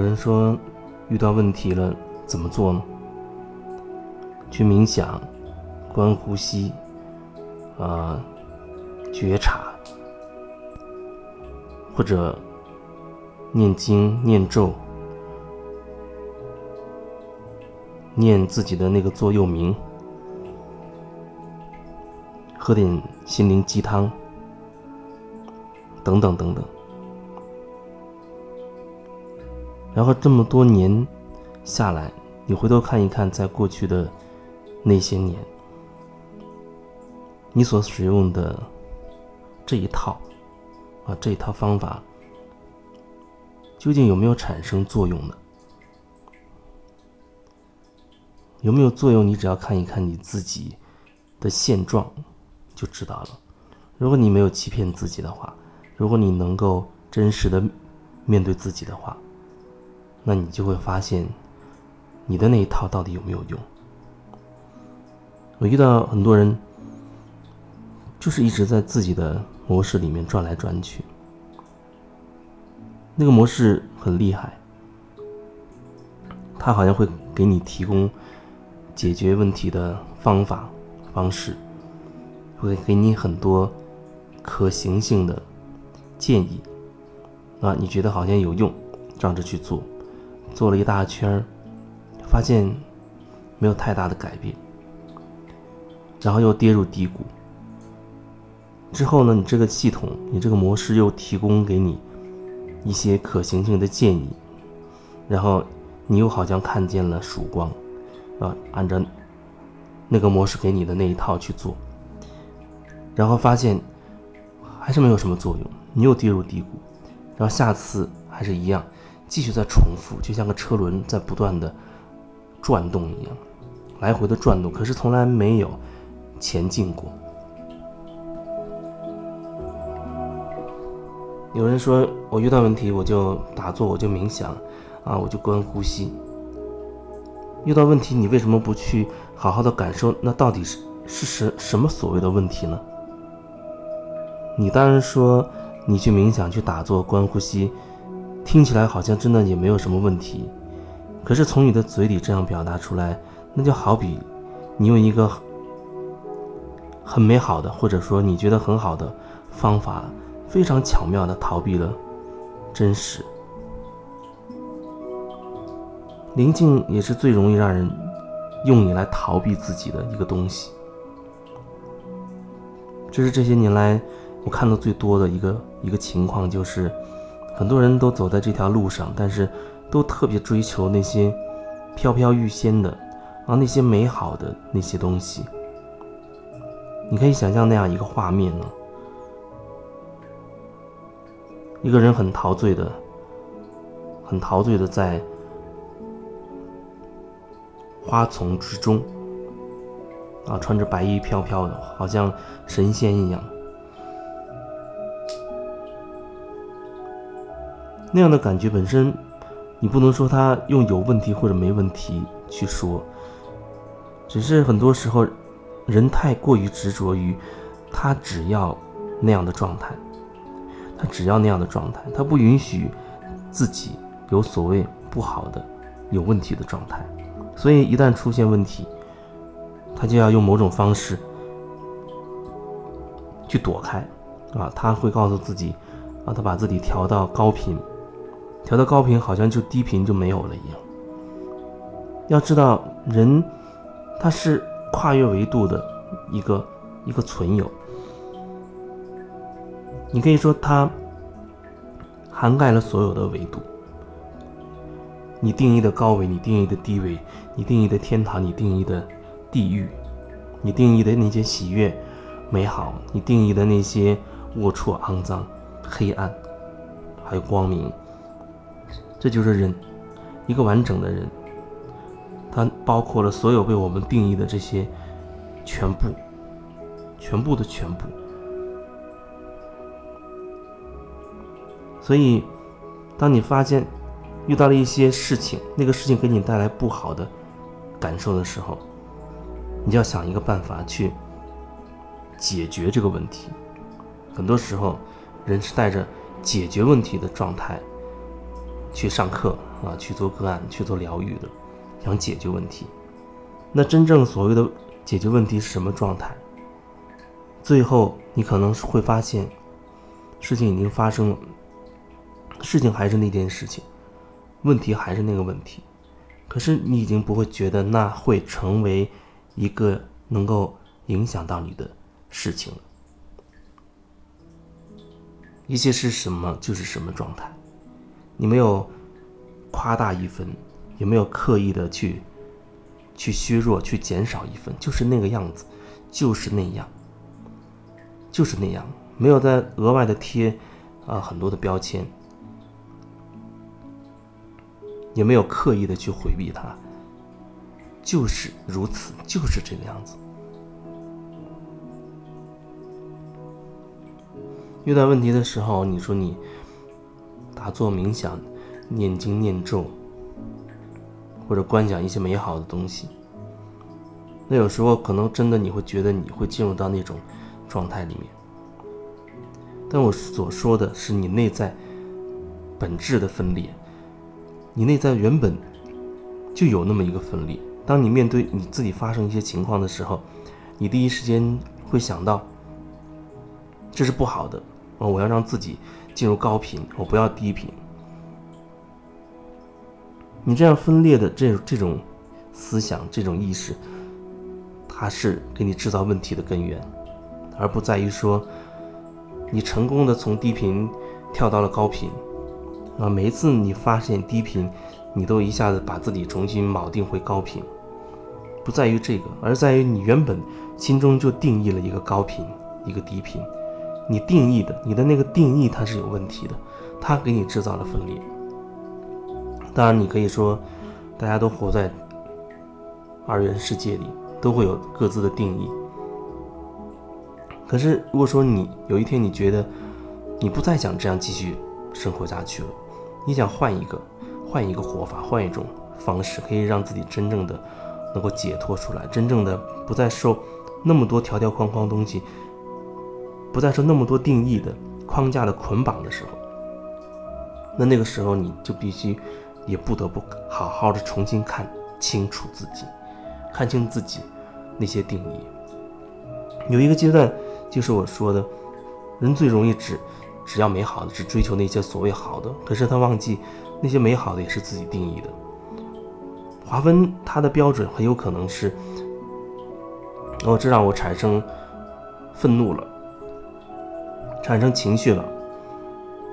有人说，遇到问题了怎么做呢？去冥想，观呼吸，啊，觉察，或者念经念咒，念自己的那个座右铭，喝点心灵鸡汤，等等等等。然后这么多年下来，你回头看一看，在过去的那些年，你所使用的这一套啊这一套方法，究竟有没有产生作用呢？有没有作用？你只要看一看你自己的现状，就知道了。如果你没有欺骗自己的话，如果你能够真实的面对自己的话。那你就会发现，你的那一套到底有没有用？我遇到很多人，就是一直在自己的模式里面转来转去。那个模式很厉害，他好像会给你提供解决问题的方法方式，会给你很多可行性的建议，啊，你觉得好像有用，照着去做。做了一大圈发现没有太大的改变，然后又跌入低谷。之后呢，你这个系统，你这个模式又提供给你一些可行性的建议，然后你又好像看见了曙光，啊，按照那个模式给你的那一套去做，然后发现还是没有什么作用，你又跌入低谷，然后下次还是一样。继续在重复，就像个车轮在不断的转动一样，来回的转动，可是从来没有前进过。有人说我遇到问题我就打坐，我就冥想，啊，我就观呼吸。遇到问题你为什么不去好好的感受？那到底是是什什么所谓的问题呢？你当然说你去冥想、去打坐、观呼吸。听起来好像真的也没有什么问题，可是从你的嘴里这样表达出来，那就好比你用一个很美好的，或者说你觉得很好的方法，非常巧妙的逃避了真实。宁静也是最容易让人用你来逃避自己的一个东西，这是这些年来我看到最多的一个一个情况，就是。很多人都走在这条路上，但是都特别追求那些飘飘欲仙的啊，那些美好的那些东西。你可以想象那样一个画面呢：一个人很陶醉的、很陶醉的在花丛之中啊，穿着白衣飘飘的，好像神仙一样。那样的感觉本身，你不能说他用有问题或者没问题去说，只是很多时候，人太过于执着于他只要那样的状态，他只要那样的状态，他不允许自己有所谓不好的、有问题的状态，所以一旦出现问题，他就要用某种方式去躲开，啊，他会告诉自己，啊，他把自己调到高频。调到高频，好像就低频就没有了一样。要知道，人他是跨越维度的一个一个存有。你可以说，它涵盖了所有的维度。你定义的高维，你定义的低维，你定义的天堂，你定义的地狱，你定义的那些喜悦、美好，你定义的那些龌龊、肮脏、黑暗，还有光明。这就是人，一个完整的人，它包括了所有被我们定义的这些全部，全部的全部。所以，当你发现遇到了一些事情，那个事情给你带来不好的感受的时候，你就要想一个办法去解决这个问题。很多时候，人是带着解决问题的状态。去上课啊，去做个案，去做疗愈的，想解决问题。那真正所谓的解决问题是什么状态？最后你可能会发现，事情已经发生了，事情还是那件事情，问题还是那个问题，可是你已经不会觉得那会成为一个能够影响到你的事情了。一切是什么就是什么状态，你没有夸大一分，也没有刻意的去去削弱、去减少一分，就是那个样子，就是那样，就是那样，没有再额外的贴啊很多的标签，也没有刻意的去回避它，就是如此，就是这个样子。遇到问题的时候，你说你打坐冥想、念经念咒，或者观想一些美好的东西，那有时候可能真的你会觉得你会进入到那种状态里面。但我所说的是你内在本质的分裂，你内在原本就有那么一个分裂。当你面对你自己发生一些情况的时候，你第一时间会想到这是不好的。哦，我要让自己进入高频，我不要低频。你这样分裂的这这种思想、这种意识，它是给你制造问题的根源，而不在于说你成功的从低频跳到了高频。啊，每一次你发现低频，你都一下子把自己重新锚定回高频，不在于这个，而在于你原本心中就定义了一个高频，一个低频。你定义的，你的那个定义它是有问题的，它给你制造了分裂。当然，你可以说，大家都活在二元世界里，都会有各自的定义。可是，如果说你有一天你觉得你不再想这样继续生活下去了，你想换一个，换一个活法，换一种方式，可以让自己真正的能够解脱出来，真正的不再受那么多条条框框东西。不再受那么多定义的框架的捆绑的时候，那那个时候你就必须，也不得不好好的重新看清楚自己，看清自己那些定义。有一个阶段，就是我说的，人最容易只只要美好的，只追求那些所谓好的，可是他忘记那些美好的也是自己定义的。划分它的标准很有可能是，哦，这让我产生愤怒了。产生情绪了，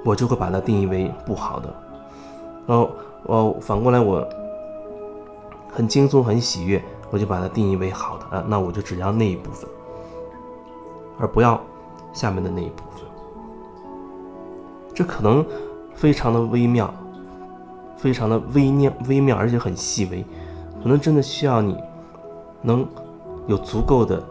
我就会把它定义为不好的。然后，哦，反过来我很轻松、很喜悦，我就把它定义为好的啊。那我就只要那一部分，而不要下面的那一部分。这可能非常的微妙，非常的微妙、微妙，而且很细微，可能真的需要你能有足够的。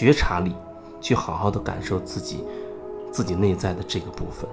觉察力去好好的感受自己自己内在的这个部分。